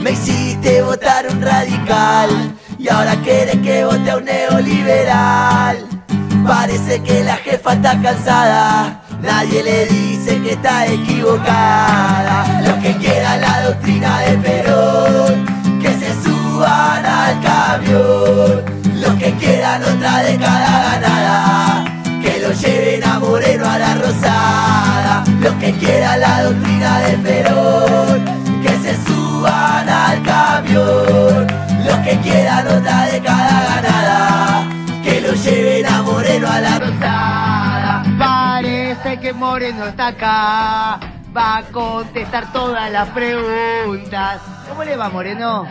Me hiciste votar un radical y ahora quieres que vote a un neoliberal. Parece que la jefa está cansada, nadie le dice que está equivocada. Los que quieran la doctrina de Perón, que se suban al camión. Los que quieran otra década ganada, que lo lleven a Moreno a la Rosada. Los que quieran la doctrina de Perón, que Moreno está acá. Va a contestar todas las preguntas. ¿Cómo le va, Moreno?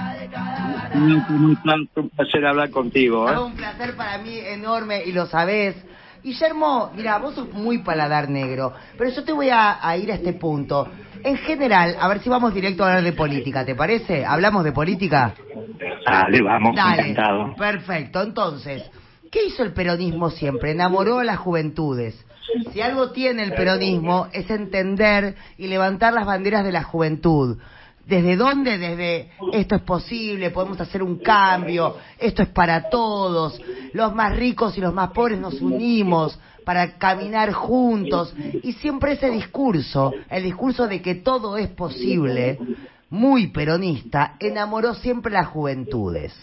Un placer hablar contigo. ¿eh? Es un placer para mí enorme y lo sabés. Guillermo, mira, vos sos muy paladar negro, pero yo te voy a, a ir a este punto. En general, a ver si vamos directo a hablar de política, ¿te parece? ¿Hablamos de política? Dale, vamos, Dale, encantado. perfecto. Entonces, ¿qué hizo el peronismo siempre? Enamoró a las juventudes. Si algo tiene el peronismo es entender y levantar las banderas de la juventud. ¿Desde dónde? Desde esto es posible, podemos hacer un cambio, esto es para todos, los más ricos y los más pobres nos unimos para caminar juntos. Y siempre ese discurso, el discurso de que todo es posible, muy peronista, enamoró siempre a las juventudes.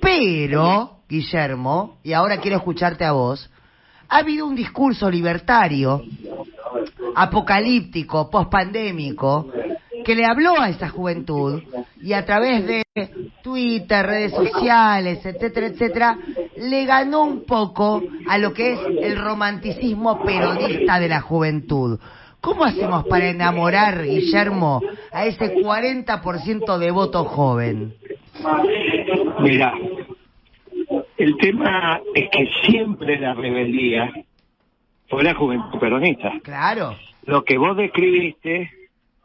Pero, Guillermo, y ahora quiero escucharte a vos, ha habido un discurso libertario, apocalíptico, pospandémico, que le habló a esa juventud y a través de Twitter, redes sociales, etcétera, etcétera, le ganó un poco a lo que es el romanticismo peronista de la juventud. ¿Cómo hacemos para enamorar, Guillermo, a ese 40% de voto joven? Mira, el tema es que siempre la rebeldía fue la juventud peronista. Claro, Lo que vos describiste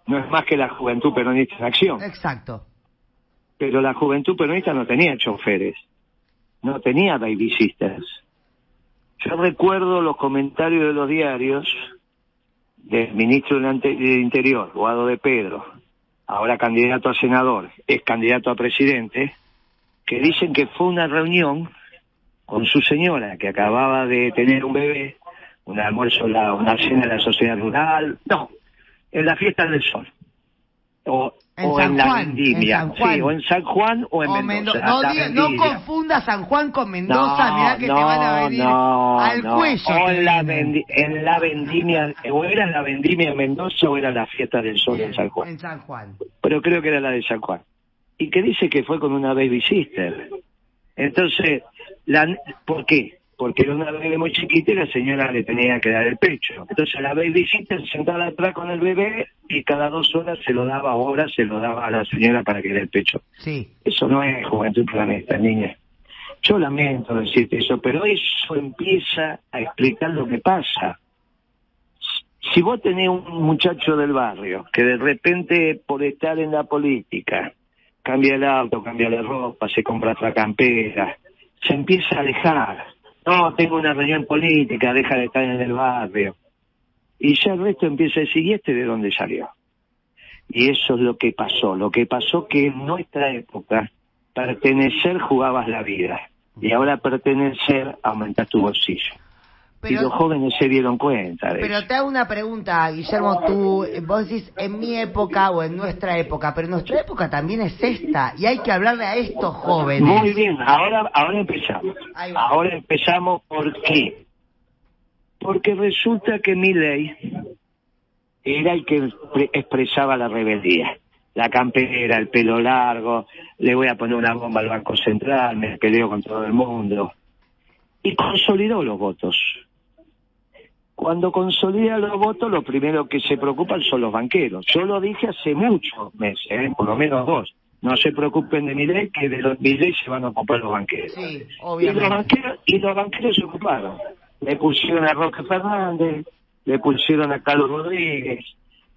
no es más que la juventud peronista en acción. exacto. Pero la juventud peronista no tenía choferes, no tenía baby sisters. Yo recuerdo los comentarios de los diarios del ministro del Interior, Guado de Pedro, ahora candidato a senador, es candidato a presidente, que dicen que fue una reunión con su señora que acababa de tener un bebé, un almuerzo, la- una cena en la sociedad rural, no, en la fiesta del sol. O, En o San en la Juan, vendimia. en San Juan. Sí, o en San Juan o en O Mendoza. Mendo- no, diga- no confunda San Juan con Mendoza, mirá que te van a venir no, al no. cuello. O en la, en la vendimia, o era la vendimia en Mendoza o era la fiesta del sol en San Juan. En San Juan. Pero creo que era la de San Juan. Y que dice que fue con una baby sister. Entonces, la, ¿por qué? Porque era una bebé muy chiquita y la señora le tenía que dar el pecho. Entonces la baby sister sentada atrás con el bebé y cada dos horas se lo daba, horas se lo daba a la señora para que dé el pecho. Sí. Eso no es juventud planeta, niña. Yo lamento decirte eso, pero eso empieza a explicar lo que pasa. Si vos tenés un muchacho del barrio que de repente por estar en la política cambia el auto, cambia la ropa, se compra otra campera, se empieza a alejar. No, tengo una reunión política, deja de estar en el barrio. Y ya el resto empieza a decir, ¿y este de dónde salió? Y eso es lo que pasó. Lo que pasó que en nuestra época pertenecer jugabas la vida. Y ahora pertenecer aumentas tu bolsillo. Y Pero, los jóvenes se dieron cuenta de pero eso. te hago una pregunta, Guillermo. Tú, vos decís en mi época o en nuestra época, pero nuestra época también es esta y hay que hablarle a estos jóvenes. Muy bien, ahora, ahora empezamos. Ahora empezamos, ¿por qué? Porque resulta que mi ley era el que pre- expresaba la rebeldía. La campera, el pelo largo, le voy a poner una bomba al Banco Central, me peleo con todo el mundo. Y consolidó los votos. Cuando consolida los votos, lo primero que se preocupan son los banqueros. Yo lo dije hace muchos meses, ¿eh? por lo menos dos. No se preocupen de mi ley, que de los, mi ley se van a ocupar los banqueros. Sí, Y los, obviamente. banqueros, y los banqueros se ocuparon. Le pusieron a Roque Fernández, le pusieron a Carlos Rodríguez,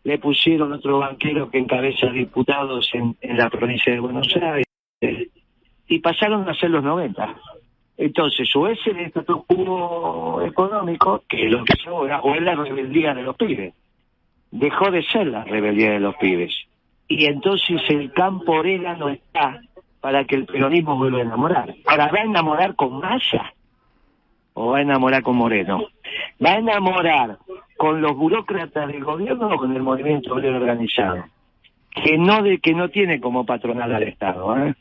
le pusieron otro banquero que encabeza diputados en, en la provincia de Buenos Aires, y pasaron a ser los 90. Entonces, o es el estatuto quo económico, que es lo que es ahora, o es la rebeldía de los pibes. Dejó de ser la rebeldía de los pibes. y entonces el campo orégano está para que el peronismo vuelva a enamorar. Ahora, ¿va a enamorar con Massa o va a enamorar con Moreno? ¿Va a enamorar con los burócratas del gobierno o con el movimiento obrero organizado? Que no de que no tiene como patronal al Estado, ¿eh?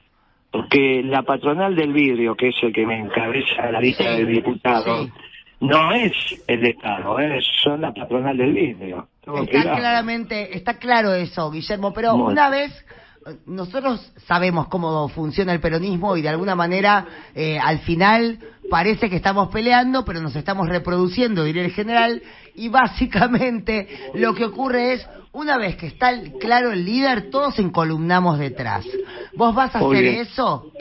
Porque la patronal del vidrio, que es el que me encabeza la lista Sí, de diputados, sí. no es el Estado, ¿eh? son la patronal del vidrio. Está claramente, está claro eso, Guillermo, pero una vez nosotros sabemos cómo funciona el peronismo y de alguna manera eh, al final parece que estamos peleando, pero nos estamos reproduciendo, diría el general, y básicamente lo que ocurre es, una vez que está el- claro el líder, todos encolumnamos detrás. ¿Vos vas a hacer eso?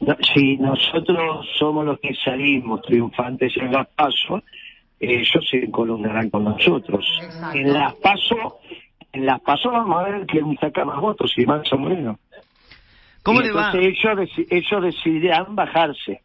No, si nosotros somos los que salimos triunfantes en las pasos, ellos se columnarán con nosotros. Exacto. En las pasos, en las pasos vamos a ver quién saca más votos, si Manso Moreno. ¿Cómo Y le va? ellos, ellos decidirán bajarse.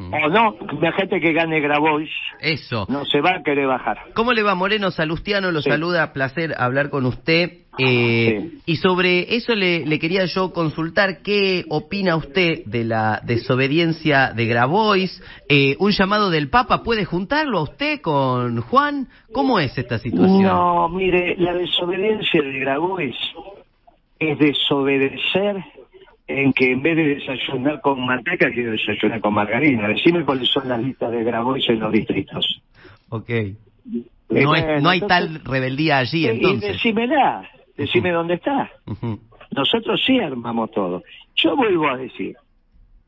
O no, la gente que gane Grabois Eso. no se va a querer bajar. ¿Cómo le va, Moreno? Salustiano lo Sí. saluda, placer hablar con usted. Eh, Sí. Y sobre eso le, le quería yo consultar qué opina usted de la desobediencia de Grabois. Eh, ¿Un llamado del Papa puede juntarlo a usted con Juan? ¿Cómo es esta situación? No, mire, la desobediencia de Grabois es desobedecer en que en vez de desayunar con manteca, quiero desayunar con margarina. Decime cuáles son las listas de Grabois en los distritos. Ok. Eh, No, hay entonces- tal rebeldía allí, Y entonces. decímela, decime dónde está. Nosotros sí armamos todo. Yo vuelvo a decir,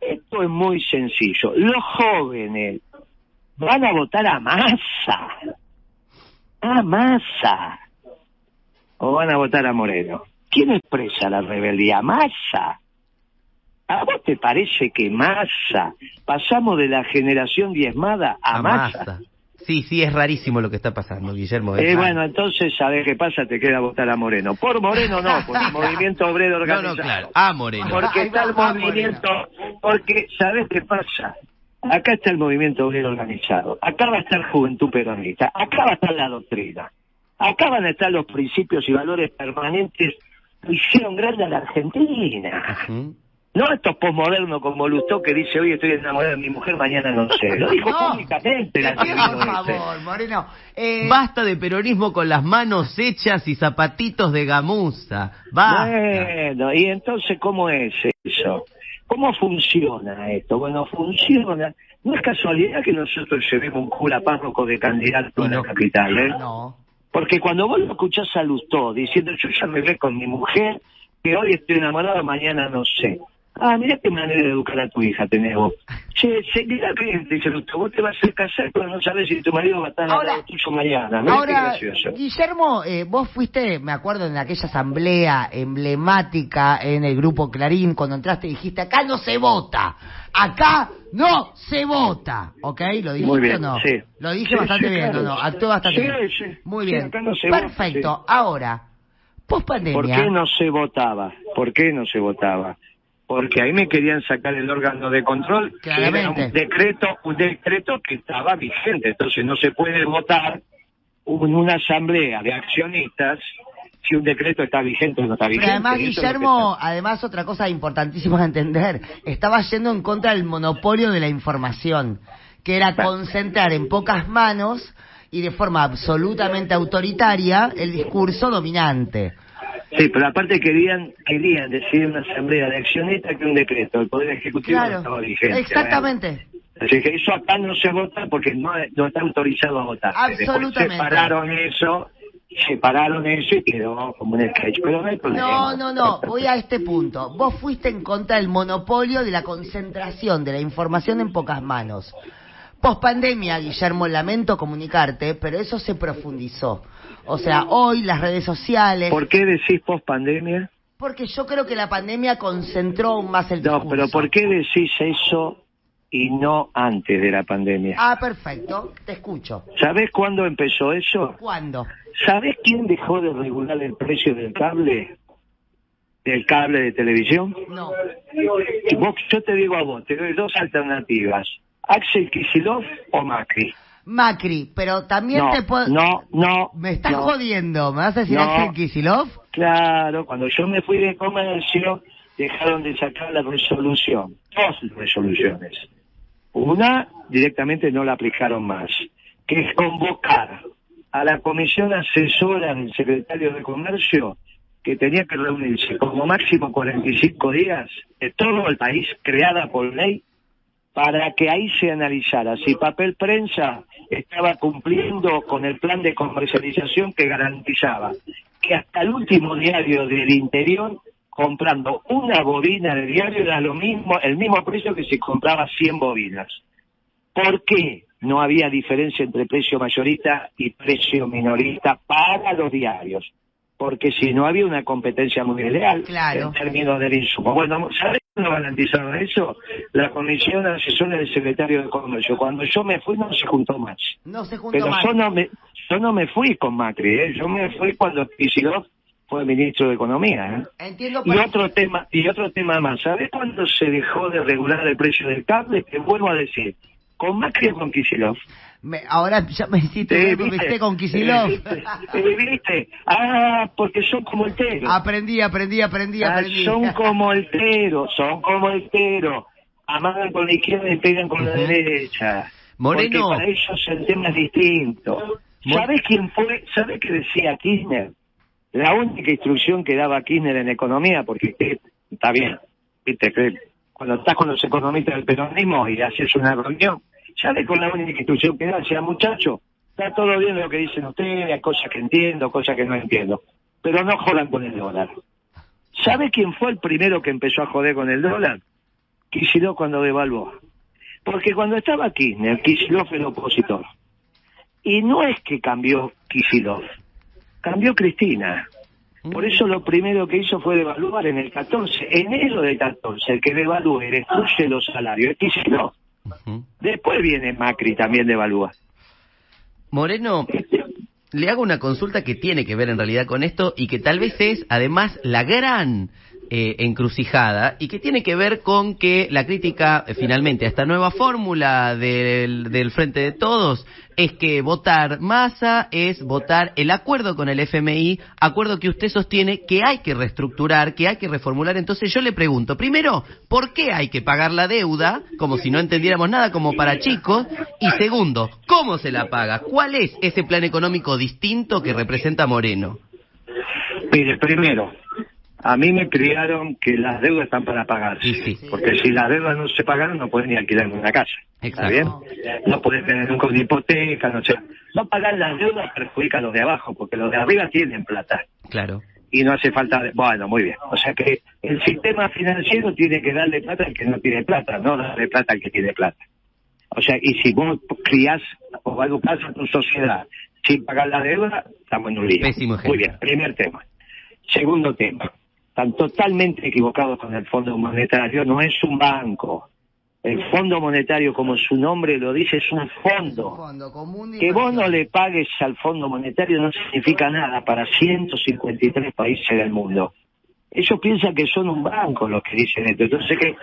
esto es muy sencillo. Los jóvenes van a votar a masa. A masa. O van a votar a Moreno. ¿Quién expresa la rebeldía? Masa. ¿A vos te parece que masa? Pasamos de la generación diezmada a, A masa. masa. Sí, sí, es rarísimo lo que está pasando, Guillermo. Eh, bueno, entonces, ¿sabés qué pasa? Te queda votar a Moreno. Por Moreno no, por el movimiento obrero No, organizado. no, claro. A Moreno. Porque está el movimiento, porque, ¿sabes qué pasa? Acá está el movimiento obrero organizado, acá va a estar Juventud Peronista, acá va a estar la doctrina, acá van a estar los principios y valores permanentes que hicieron grande a la Argentina. No estos posmodernos como Lustó que dice hoy estoy enamorado de mi mujer, mañana no sé. Lo dijo No. públicamente la Por ese. favor, Moreno. Eh, Basta de peronismo con las manos hechas y zapatitos de gamuza. Basta. Bueno, y entonces, ¿cómo es eso? ¿Cómo funciona esto? Bueno, funciona. No es casualidad que nosotros llevemos un cura párroco de candidato en No. la capital, ¿eh? No. Porque cuando vos lo escuchás a Lustó diciendo, yo ya me ve con mi mujer, que hoy estoy enamorado, mañana no sé. Ah, mira qué manera de educar a tu hija tenés vos. Che, bien, dice vos te vas a casar, pero no sabes si tu marido va a estar al Ahora- lado tuyo mañana. Mirá qué Ahora, gracioso. Guillermo, eh, vos fuiste, me acuerdo, en aquella asamblea emblemática en el grupo Clarín, cuando entraste dijiste, acá no se vota, acá no se vota, ¿ok? ¿Lo dijiste Muy bien, o no? sí. Lo dije Sí, bastante sí, bien, claro. no, no, actué bastante Sí, bien. sí. Muy bien, acá no se vota, perfecto. Ahora, post pandemia. ¿Por qué no se votaba? ¿Por qué no se votaba? Porque ahí me querían sacar el órgano de control, que era Claramente. un decreto, un decreto que estaba vigente, entonces no se puede votar en una asamblea de accionistas si un decreto está vigente o no está vigente. Pero además, es Guillermo, además otra cosa importantísima a entender, estaba yendo en contra del monopolio de la información, que era concentrar en pocas manos y de forma absolutamente autoritaria el discurso dominante. Sí, pero aparte querían querían decidir una asamblea de accionistas que un decreto. El Poder Ejecutivo no estaba Claro, vigente. exactamente. Así que eso acá no se vota porque no, no está autorizado a votar. Absolutamente. Después separaron eso, separaron eso y quedó como un sketch. Pero no hay problema. No, no, no, voy a este punto. Vos fuiste en contra del monopolio de la concentración de la información en pocas manos. Post pandemia, Guillermo, lamento comunicarte, pero eso se profundizó. O sea, hoy las redes sociales... ¿Por qué decís post pandemia? Porque yo creo que la pandemia concentró aún más el No, discurso. pero ¿por qué decís eso y no antes de la pandemia? Ah, perfecto, te escucho. ¿Sabés cuándo empezó eso? ¿Cuándo? ¿Sabés quién dejó de regular el precio del cable? Del cable de televisión. No. Vos, yo te digo a vos, te doy dos alternativas. Axel Kicillof o Macri. Macri, pero también No, te puedo... no, no. Me estás no. jodiendo, ¿me vas a decir No. Axel Kicillof? Claro, cuando yo me fui de comercio, dejaron de sacar la resolución, dos resoluciones. Una directamente no la aplicaron más, que es convocar a la comisión asesora del secretario de Comercio, que tenía que reunirse como máximo 45 días de todo el país, creada por ley, para que ahí se analizara si papel prensa estaba cumpliendo con el plan de comercialización que garantizaba que hasta el último diario del interior comprando una bobina de diario era lo mismo, el mismo precio que si compraba 100 bobinas. ¿Por qué no había diferencia entre precio mayorista y precio minorista para los diarios? Porque si no había una competencia muy Claro. en términos del insumo. Bueno, ¿sabes cómo garantizaron eso? La comisión asesora del secretario de Comercio. Cuando yo me fui no se juntó más. No se juntó Pero yo no me yo no me fui con Macri, ¿eh? yo me fui cuando Kicillof fue ministro de Economía. ¿eh? Entiendo, Y otro tema y otro tema más, ¿sabes cuándo se dejó de regular el precio del cable? Te vuelvo a decir, ¿con Macri o con Kicillof? Me- ahora ya me hiciste ¿viste? esté con. Eh, ¿viste? Eh, ¿viste? Ah, porque son como el tero. aprendí, aprendí, aprendí, Ah, aprendí. son como el tero, son como el tero. Amagan con la izquierda y pegan con la derecha. Moreno. Porque para ellos el tema es distinto. ¿Sabes quién fue? ¿Sabes qué decía Kirchner? La única instrucción que daba Kirchner en economía, porque eh, está bien, viste, que cuando estás con los economistas del peronismo y haces una reunión, ¿sabes con la única instrucción que da? Decía, muchacho, está todo bien lo que dicen ustedes, hay cosas que entiendo, cosas que no entiendo, pero no jodan con el dólar. ¿Sabe quién fue el primero que empezó a joder con el dólar? Kicillof cuando devaluó. Porque cuando estaba Kirchner, Kicillof era opositor. Y no es que cambió Kicillof, cambió Cristina. Por eso lo primero que hizo fue devaluar en el 14, enero del 14, el que devalúa y destruye los salarios es Kicillof. Después viene Macri, también devalúa. Moreno, le hago una consulta que tiene que ver en realidad con esto y que tal vez es además la gran eh, encrucijada y que tiene que ver con que la crítica eh, finalmente a esta nueva fórmula del, del Frente de Todos es que votar masa es votar el acuerdo con el FMI, acuerdo que usted sostiene que hay que reestructurar, que hay que reformular. Entonces yo le pregunto, primero, ¿por qué hay que pagar la deuda? Como si no entendiéramos nada, como para chicos. Y segundo, ¿cómo se la paga? ¿Cuál es ese plan económico distinto que representa Moreno? Mire, primero, a mí me criaron que las deudas están para pagarse. Sí, sí. Porque si las deudas no se pagaron, no pueden ni alquilar una casa. ¿Está bien? No pueden tener nunca una hipoteca, no sé. No pagar las deudas perjudica a los de abajo, porque los de arriba tienen plata. Claro. Y no hace falta... de- Bueno, muy bien. O sea que el sistema financiero tiene que darle plata al que no tiene plata, no darle plata al que tiene plata. O sea, y si vos criás o educás a tu sociedad sin pagar la deuda, estamos en un lío. Pésimo ejemplo. Muy bien, primer tema. Segundo tema. Están totalmente equivocados con el Fondo Monetario. No es un banco. El Fondo Monetario, como su nombre lo dice, es un fondo. Fondo común de Que vos no le pagues al Fondo Monetario no significa nada para 153 países del mundo. Ellos piensan que son un banco los que dicen esto. Entonces que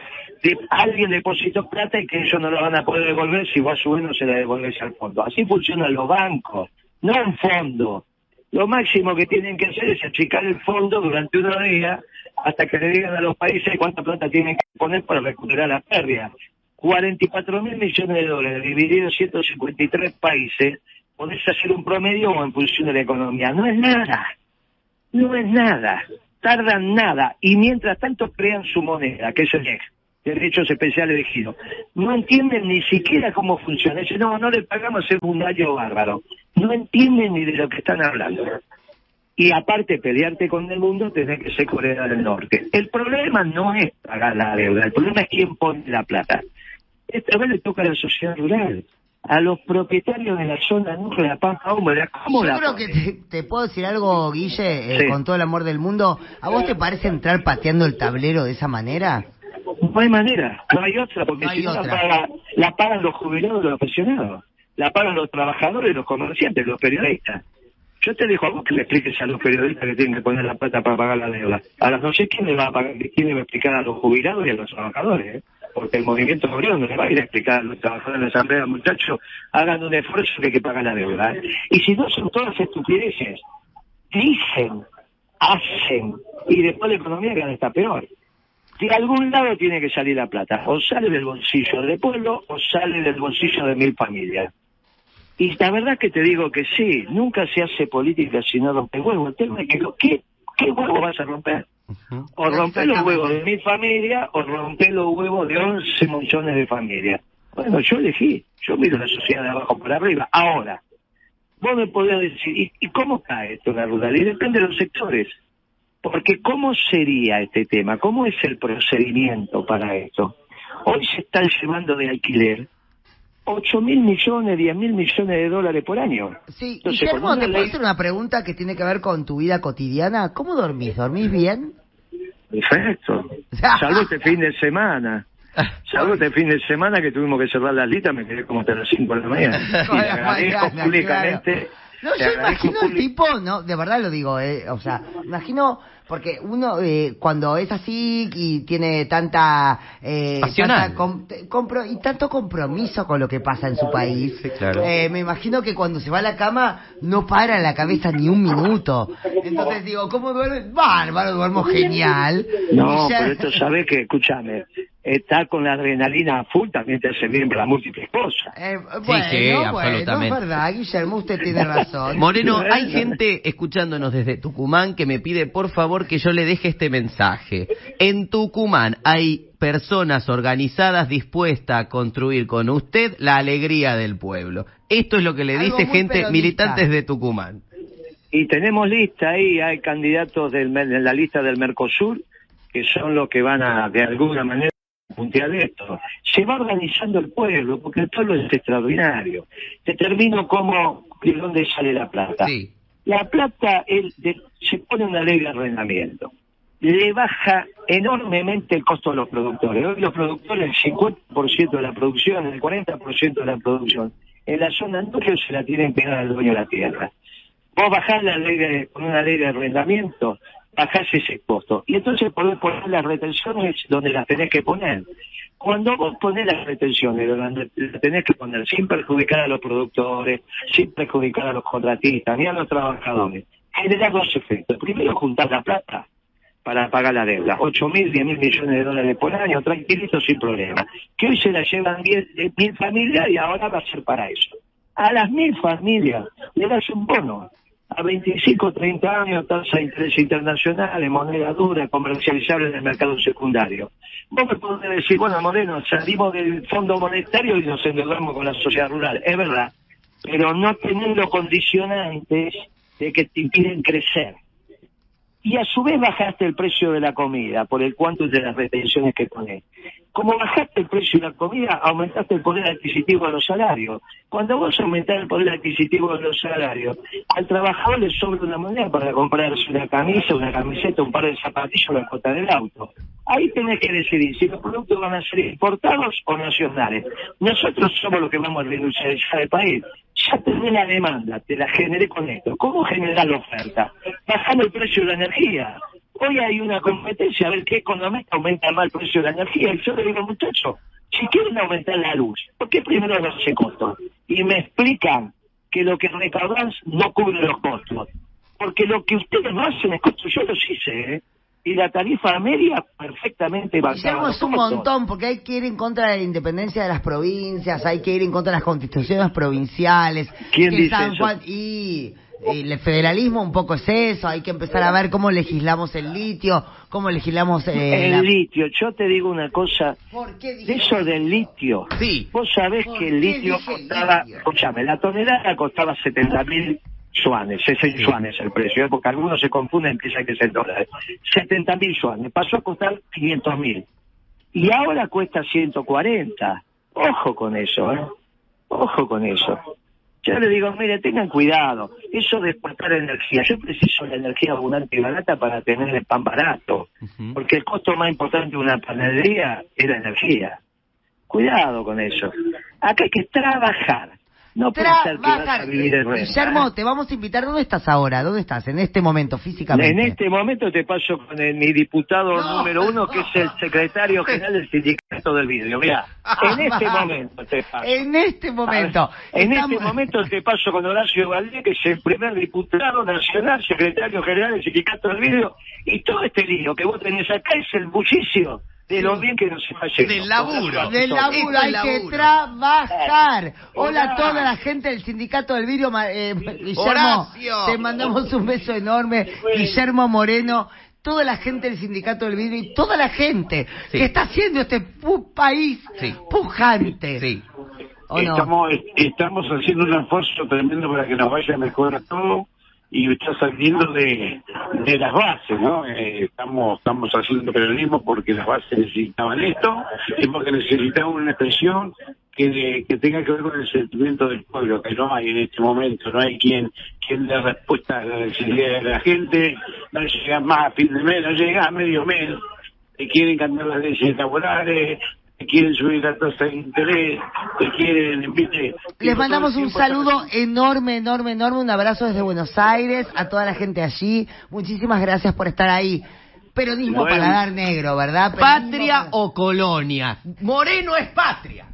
de- alguien depositó plata y que ellos no lo van a poder devolver si vos a su vez no se la devolvés al fondo. Así funcionan los bancos, no un fondo. Lo máximo que tienen que hacer es achicar el fondo durante unos días hasta que le digan a los países cuánta plata tienen que poner para recuperar la pérdida. 44 mil millones de dólares divididos en 153 países, podés hacer un promedio o en función de la economía. No es nada. No es nada. Tardan nada. Y mientras tanto crean su moneda, que es el derechos especiales de giro. No entienden ni siquiera cómo funciona. Dicen, no, no le pagamos es un daño bárbaro. No entienden ni de lo que están hablando. Y aparte, pelearte con el mundo, tenés que ser Corea del Norte. El problema no es pagar la deuda, el problema es quién pone la plata. Esta vez le toca a la sociedad rural, a los propietarios de la zona núclea, la pampa húmeda. ¿Cómo Yo la creo que te, te puedo decir algo, Guille, eh, Sí. con todo el amor del mundo. ¿A vos te parece entrar pateando el tablero de esa manera? No hay manera, no hay otra, porque No hay si no la, paga- la pagan los jubilados y los pensionados, la pagan los trabajadores, los comerciantes, los periodistas. Yo te dejo a vos que le expliques a los periodistas que tienen que poner la plata para pagar la deuda. Ahora no sé quién le va a pagar, quién le va a explicar a los jubilados y a los trabajadores. ¿eh? porque el movimiento obrero no le va a ir a explicar a los trabajadores de la asamblea, muchachos, hagan un esfuerzo que hay que pagar la deuda. ¿eh? Y si no son todas estupideces, dicen, hacen, y después la economía cada está peor. De algún lado tiene que salir la plata, o sale del bolsillo del pueblo o sale del bolsillo de mil familias. Y la verdad que te digo que sí, nunca se hace política si no rompe huevo. El tema es que, ¿qué, ¿qué huevo vas a romper? O romper los huevos de mi familia o romper los huevos de 11 millones de familias. Bueno, yo elegí, yo miro la sociedad de abajo para arriba. Ahora, vos me podés decir, ¿y, y cómo cae esto en la rural? Y depende de los sectores. Porque ¿cómo sería este tema? ¿Cómo es el procedimiento para esto? Hoy se están llevando de alquiler 8 mil millones, 10 mil millones de dólares por año. Sí, Entonces, Guillermo, ¿te puedo ley- hacer una pregunta que tiene que ver con tu vida cotidiana? ¿Cómo dormís? ¿Dormís bien? Perfecto. Salvo este fin de semana. Salvo este fin de semana que tuvimos que cerrar las listas, me quedé como hasta las 5 de la mañana. Y le agradezco públicamente. claro. No, yo imagino el tipo, no, de verdad lo digo, eh, o sea, imagino, porque uno eh, cuando es así y tiene tanta, eh, tanta com- compro- y tanto compromiso con lo que pasa en su país, Sí, claro. eh, me imagino que cuando se va a la cama no para la cabeza ni un minuto. Entonces digo, ¿cómo duerme? Bárbaro, duermo genial. No, ya- pero esto sabes que, escúchame, estar con la adrenalina a full también te hace bien para múltiples cosas. Eh, Sí, bueno, sí, bueno, absolutamente. es verdad, Guillermo, usted tiene razón. Moreno, hay gente escuchándonos desde Tucumán que me pide por favor que yo le deje este mensaje. En Tucumán hay personas organizadas dispuestas a construir con usted la alegría del pueblo. Esto es lo que le Algo dice gente peronista. militantes de Tucumán. Y tenemos lista ahí, hay candidatos del, en la lista del Mercosur que son los que van a, de alguna manera, puntear esto. Se va organizando el pueblo, porque el pueblo es extraordinario. Te termino como de dónde sale la plata. Sí. La plata el, de- se pone una ley de arrendamiento. Le baja enormemente el costo a los productores. Hoy los productores, el 50% de la producción, el 40% de la producción, en la zona núcleo se la tienen que dar al dueño de la tierra. Vos bajás la ley de, con una ley de arrendamiento, bajás ese costo. Y entonces podés poner las retenciones donde las tenés que poner. Cuando vos ponés las retenciones donde las tenés que poner sin perjudicar a los productores, sin perjudicar a los contratistas ni a los trabajadores, genera dos efectos. Primero, juntar la plata para pagar la deuda. 8 mil, 10 mil millones de dólares por año, tranquilito, sin problema. Que hoy se la llevan 10 eh, mil familias y ahora va a ser para eso. A las mil familias le das un bono. A 25, 30 años, tasa de interés internacional, moneda dura, comercializable en el mercado secundario. Vos me podés decir, bueno, Moreno, salimos del Fondo Monetario y nos endeudamos con la sociedad rural. Es verdad, pero no teniendo condicionantes de que te impiden crecer y a su vez bajaste el precio de la comida por el cuanto de las retenciones que pones. Como bajaste el precio de la comida, aumentaste el poder adquisitivo de los salarios. Cuando vos aumentás el poder adquisitivo de los salarios, al trabajador le sobra una moneda para comprarse una camisa, una camiseta, un par de zapatillas o la cuota del auto. Ahí tenés que decidir si los productos van a ser importados o nacionales. Nosotros somos los que vamos a reindustrializar el país. Ya tenés la demanda, te la generé con esto. ¿Cómo generar la oferta? Bajando el precio de la energía. Hoy hay una competencia a ver qué economista aumenta más el precio de la energía. Y yo le digo, muchachos, si quieren aumentar la luz, ¿por qué primero no se costos? Y me explican que lo que recaudan no cubre los costos. Porque lo que ustedes no hacen es costos, yo los hice, ¿eh? Y la tarifa media perfectamente es un montón, porque hay que ir en contra de la independencia de las provincias, hay que ir en contra de las constituciones provinciales. ¿Quién dice San eso? Juan- y, y el federalismo un poco es eso, hay que empezar a ver cómo legislamos el litio, cómo legislamos... eh, El la- litio, yo te digo una cosa, ¿Por qué de eso del litio, Sí. vos sabés ¿Por que el litio costaba, escúchame, la tonelada costaba 70 mil yuanes, 6 yuanes el precio, ¿eh? porque algunos se confunden y piensan que es en dólares. 70 mil yuanes, pasó a costar 500 mil. Y ahora cuesta 140. Ojo con eso, ¿eh? Ojo con eso. Yo le digo, mire, tengan cuidado. Eso de exportar energía. Yo preciso la energía abundante y barata para tener el pan barato. Porque el costo más importante de una panadería es la energía. Cuidado con eso. Acá hay que trabajar. No que vas a trabajar. vivir renta. Guillermo, te vamos a invitar. ¿Dónde estás ahora? ¿Dónde estás? En este momento, físicamente. En este momento te paso con el- mi diputado No, número uno, que es el secretario general del sindicato del vidrio. Mira, en este momento te paso. En este momento. En Estamos- este momento te paso con Horacio Valdés, que es el primer diputado nacional, secretario general del sindicato del vidrio, y todo este lío que vos tenés acá es el bullicio de lo bien que nos está yendo. Del laburo. Del laburo hay que trabajar. Hola a toda la gente del sindicato del vidrio. Eh, Guillermo, Horacio. te mandamos un beso enorme. Guillermo Moreno, toda la gente del sindicato del vidrio y toda la gente Sí. que está haciendo este pu- país Sí. pujante. Sí. ¿O no? Estamos, estamos haciendo un esfuerzo tremendo para que nos vaya mejor a todo y está saliendo de, de las bases, ¿no? Eh, estamos, estamos haciendo periodismo porque las bases necesitaban esto y porque necesitaban una expresión que, que tenga que ver con el sentimiento del pueblo, que no hay en este momento, no hay quien, quien dé respuesta a la necesidad de la gente, no llega más a fin de mes, no llega a medio mes, quieren cambiar las leyes laborales, te quieren subir la tasa de interés, te quieren, viste. Les mandamos un saludo enorme, enorme, enorme, un abrazo desde Buenos Aires, a toda la gente allí. Muchísimas gracias por estar ahí. Peronismo Bueno. paladar negro, ¿verdad? Peronismo ¿Patria o colonia? Moreno es patria.